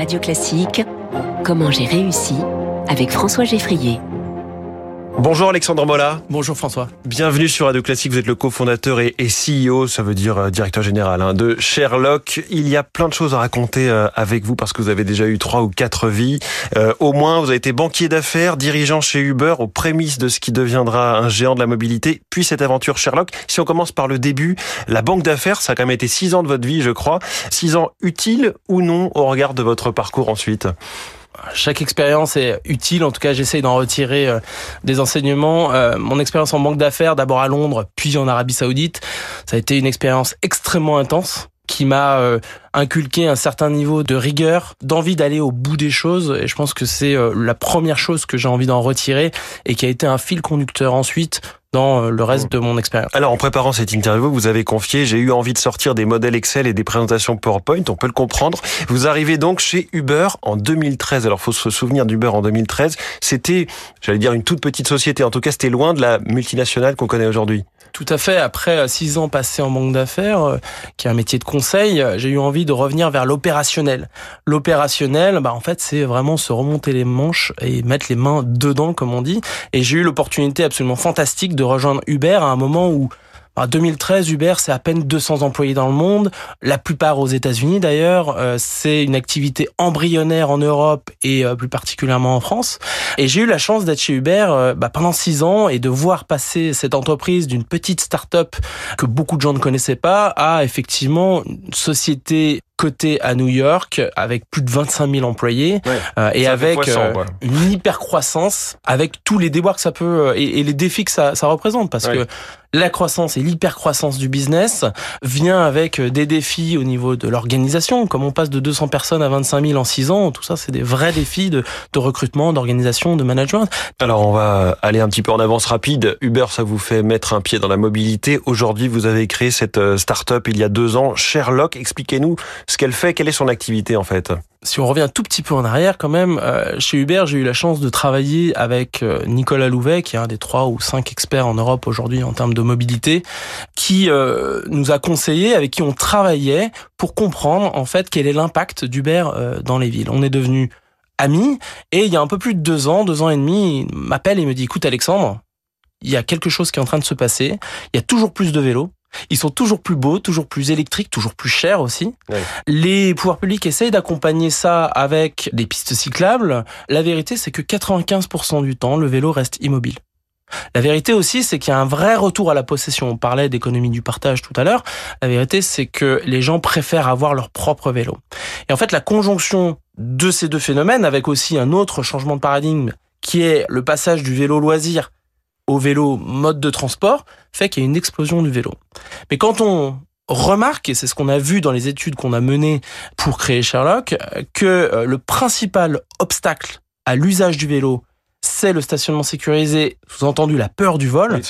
Radio Classique, Comment j'ai réussi avec François Geffrier. Bonjour Alexandre Mola. Bonjour François. Bienvenue sur Radio Classique. Vous êtes le cofondateur et, CEO, ça veut dire euh, directeur général hein, de Sherlock. Il y a plein de choses à raconter euh, avec vous parce que vous avez déjà eu trois ou quatre vies. Euh, au moins, vous avez été banquier d'affaires, dirigeant chez Uber aux prémices de ce qui deviendra un géant de la mobilité, puis cette aventure Sherlock. Si on commence par le début, la banque d'affaires, ça a quand même été six ans de votre vie, je crois. Six ans utiles ou non au regard de votre parcours ensuite? Chaque expérience est utile. En tout cas, j'essaye d'en retirer euh, des enseignements. Euh, mon expérience en banque d'affaires, d'abord à Londres, puis en Arabie Saoudite, ça a été une expérience extrêmement intense qui m'a euh, inculqué un certain niveau de rigueur, d'envie d'aller au bout des choses. Et je pense que c'est la première chose que j'ai envie d'en retirer et qui a été un fil conducteur ensuite dans euh, le reste de mon expérience. Alors, en préparant cette interview, vous avez confié, j'ai eu envie de sortir des modèles Excel et des présentations PowerPoint, on peut le comprendre. Vous arrivez donc chez Uber en 2013. Alors, faut se souvenir d'Uber en 2013. C'était, j'allais dire, une toute petite société. En tout cas, c'était loin de la multinationale qu'on connaît aujourd'hui. Tout à fait. Après euh, six ans passés en banque d'affaires, euh, qui est un métier de conseil, j'ai eu envie de revenir vers l'opérationnel. L'opérationnel, bah en fait, c'est vraiment se remonter les manches et mettre les mains dedans, comme on dit. Et j'ai eu l'opportunité absolument fantastique de rejoindre Uber à un moment où en 2013, Uber, c'est à peine 200 employés dans le monde, la plupart aux États-Unis d'ailleurs. Euh, c'est une activité embryonnaire en Europe et euh, plus particulièrement en France. Et j'ai eu la chance d'être chez Uber euh, bah, pendant six ans et de voir passer cette entreprise d'une petite start-up que beaucoup de gens ne connaissaient pas à effectivement une société cotée à New York avec plus de 25 000 employés et avec une hyper croissance avec tous les déboires que ça peut et, les défis que ça, ça représente parce que la croissance et l'hypercroissance du business vient avec des défis au niveau de l'organisation. Comme on passe de 200 personnes à 25 000 en 6 ans, tout ça, c'est des vrais défis de, de recrutement, d'organisation, de management. Alors, on va aller un petit peu en avance rapide. Uber, ça vous fait mettre un pied dans la mobilité. Aujourd'hui, vous avez créé cette euh, start-up il y a deux ans, Sherlock. Expliquez-nous ce qu'elle fait, quelle est son activité en fait? Si on revient un tout petit peu en arrière, quand même, euh, chez Uber, j'ai eu la chance de travailler avec euh, Nicolas Louvet, qui est un des trois ou cinq experts en Europe aujourd'hui en termes de mobilité, qui euh, nous a conseillé, avec qui on travaillait pour comprendre en fait quel est l'impact d'Uber dans les villes. On est devenus amis et il y a un peu plus de deux ans, deux ans et demi, il m'appelle et me dit "Écoute Alexandre, il y a quelque chose qui est en train de se passer. Il y a toujours plus de vélos." Ils sont toujours plus beaux, toujours plus électriques, toujours plus chers aussi. Les pouvoirs publics essayent d'accompagner ça avec des pistes cyclables. La vérité, c'est que 95% du temps, le vélo reste immobile. La vérité aussi, c'est qu'il y a un vrai retour à la possession. On parlait d'économie du partage tout à l'heure. La vérité, c'est que les gens préfèrent avoir leur propre vélo. Et en fait, la conjonction de ces deux phénomènes, avec aussi un autre changement de paradigme, qui est le passage du vélo loisir au vélo mode de transport fait qu'il y a une explosion du vélo. Mais quand on remarque, et c'est ce qu'on a vu dans les études qu'on a menées pour créer Sherlock, que euh, le principal obstacle à l'usage du vélo, c'est le stationnement sécurisé, sous-entendu la peur du vol.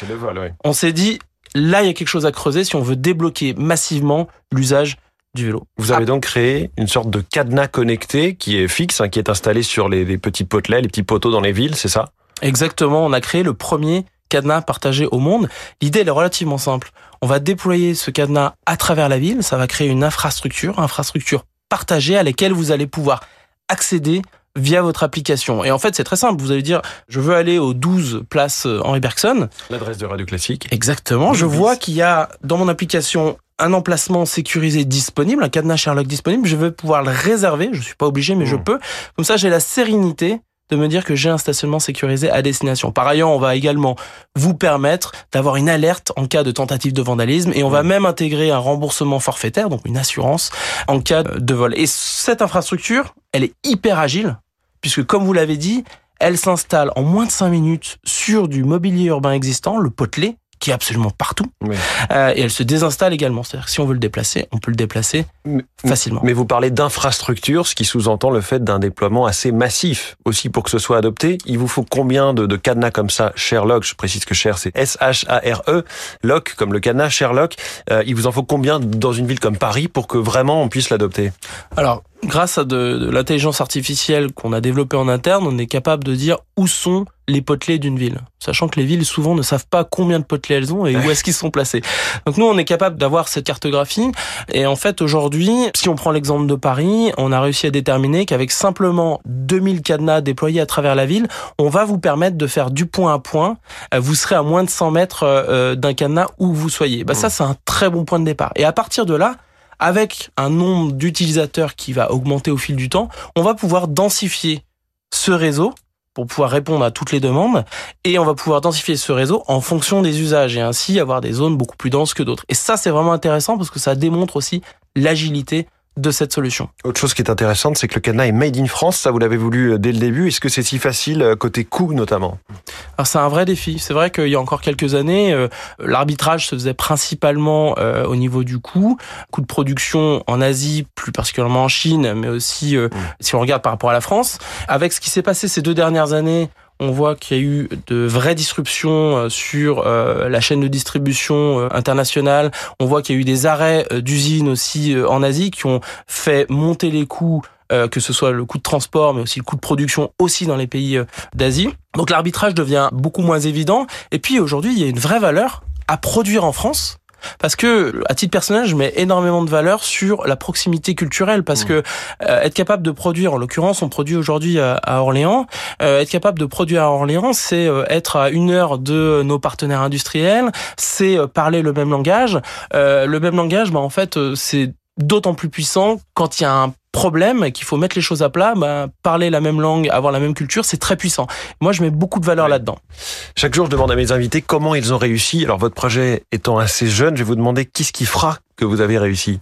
On s'est dit, là, il y a quelque chose à creuser si on veut débloquer massivement l'usage du vélo. Vous avez donc créé une sorte de cadenas connecté qui est fixe, hein, qui est installé sur les, les petits potelets, les petits poteaux dans les villes, c'est ça? Exactement, on a créé le premier cadenas partagé au monde. L'idée, elle est relativement simple. On va déployer ce cadenas à travers la ville, ça va créer une infrastructure, infrastructure partagée à laquelle vous allez pouvoir accéder via votre application. Et en fait, c'est très simple. Vous allez dire, je veux aller aux 12 places Henri Bergson. L'adresse de Radio Classique. Exactement. Je vois qu'il y a dans mon application un emplacement sécurisé disponible, un cadenas Sherlock disponible. Je vais pouvoir le réserver. Je suis pas obligé, mais je hmm. peux. Comme ça, j'ai la sérénité de me dire que j'ai un stationnement sécurisé à destination. Par ailleurs, on va également vous permettre d'avoir une alerte en cas de tentative de vandalisme et on va même intégrer un remboursement forfaitaire, donc une assurance en cas de vol. Et cette infrastructure, elle est hyper agile puisque comme vous l'avez dit, elle s'installe en moins de 5 minutes sur du mobilier urbain existant, le potelet, qui est absolument partout. Euh, et elle se désinstalle également. C'est-à-dire que si on veut le déplacer, on peut le déplacer facilement. Mais vous parlez d'infrastructure, ce qui sous-entend le fait d'un déploiement assez massif. Aussi, pour que ce soit adopté, il vous faut combien de, de cadenas comme ça? Sherlock, je précise que Cher, c'est S-H-A-R-E, Lock, comme le cadenas Sherlock. Euh, il vous en faut combien dans une ville comme Paris pour que vraiment on puisse l'adopter? Alors, grâce à de, de l'intelligence artificielle qu'on a développée en interne, on est capable de dire où sont les potelets d'une ville, sachant que les villes souvent ne savent pas combien de potelets elles ont et où est-ce qu'ils sont placés. Donc nous, on est capable d'avoir cette cartographie et en fait aujourd'hui, si on prend l'exemple de Paris, on a réussi à déterminer qu'avec simplement 2000 cadenas déployés à travers la ville, on va vous permettre de faire du point à point. Euh, vous serez à moins de 100 mètres euh, d'un cadenas où vous soyez. Bah ça, c'est un très bon point de départ. Et à partir de là, avec un nombre d'utilisateurs qui va augmenter au fil du temps, on va pouvoir densifier ce réseau pour pouvoir répondre à toutes les demandes et on va pouvoir densifier ce réseau en fonction des usages et ainsi avoir des zones beaucoup plus denses que d'autres. Et ça, c'est vraiment intéressant parce que ça démontre aussi l'agilité de cette solution. Autre chose qui est intéressante, c'est que le cadenas est made in France. Ça, vous l'avez voulu euh, dès le début. Est-ce que c'est si facile euh, côté coût notamment? Alors c'est un vrai défi. C'est vrai qu'il y a encore quelques années, euh, l'arbitrage se faisait principalement au niveau du coût, coût de production en Asie, plus particulièrement en Chine, mais aussi mmh. si on regarde par rapport à la France. Avec ce qui s'est passé ces deux dernières années, on voit qu'il y a eu de vraies disruptions euh, sur euh, la chaîne de distribution euh, internationale. On voit qu'il y a eu des arrêts d'usines aussi en Asie qui ont fait monter les coûts que ce soit le coût de transport, mais aussi le coût de production aussi dans les pays d'Asie. Donc l'arbitrage devient beaucoup moins évident. Et puis aujourd'hui, il y a une vraie valeur à produire en France parce que à titre personnel, je mets énormément de valeur sur la proximité culturelle parce mmh. que euh, être capable de produire, en l'occurrence, on produit aujourd'hui à, Orléans, euh, être capable de produire à Orléans, c'est euh, être à une heure de nos partenaires industriels, c'est parler le même langage. le même langage, bah en fait, c'est d'autant plus puissant quand il y a un problème qu'il faut mettre les choses à plat, bah, parler la même langue, avoir la même culture, c'est très puissant. Moi, je mets beaucoup de valeur là-dedans. Chaque jour, je demande à mes invités comment ils ont réussi. Alors, votre projet étant assez jeune, je vais vous demander qu'est-ce qui fera que vous avez réussi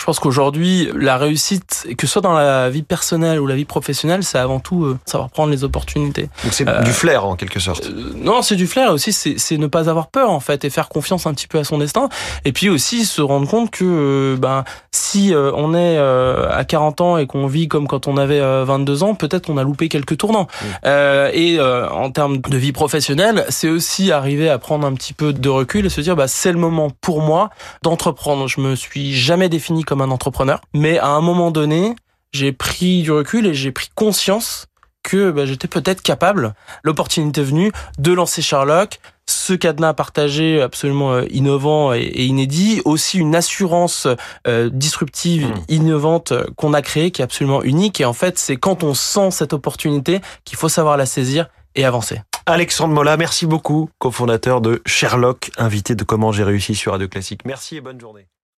je pense qu'aujourd'hui, la réussite, que ce soit dans la vie personnelle ou la vie professionnelle, c'est avant tout euh, savoir prendre les opportunités. Donc c'est du flair en quelque sorte. Euh, non, c'est du flair aussi, c'est ne pas avoir peur en fait et faire confiance un petit peu à son destin. Et puis aussi se rendre compte que euh, ben si on est à 40 ans et qu'on vit comme quand on avait 22 ans, peut-être qu'on a loupé quelques tournants. et en termes de vie professionnelle, c'est aussi arriver à prendre un petit peu de recul et se dire bah c'est le moment pour moi d'entreprendre. Je me suis jamais défini comme un entrepreneur. Mais à un moment donné, j'ai pris du recul et j'ai pris conscience que bah, j'étais peut-être capable, l'opportunité venue, de lancer Sherlock, ce cadenas partagé absolument euh, innovant et, inédit, aussi une assurance euh, disruptive, mmh. innovante euh, qu'on a créée, qui est absolument unique. Et en fait, c'est quand on sent cette opportunité qu'il faut savoir la saisir et avancer. Alexandre Mola, merci beaucoup, cofondateur de Sherlock, invité de Comment j'ai réussi sur Radio Classique. Merci et bonne journée.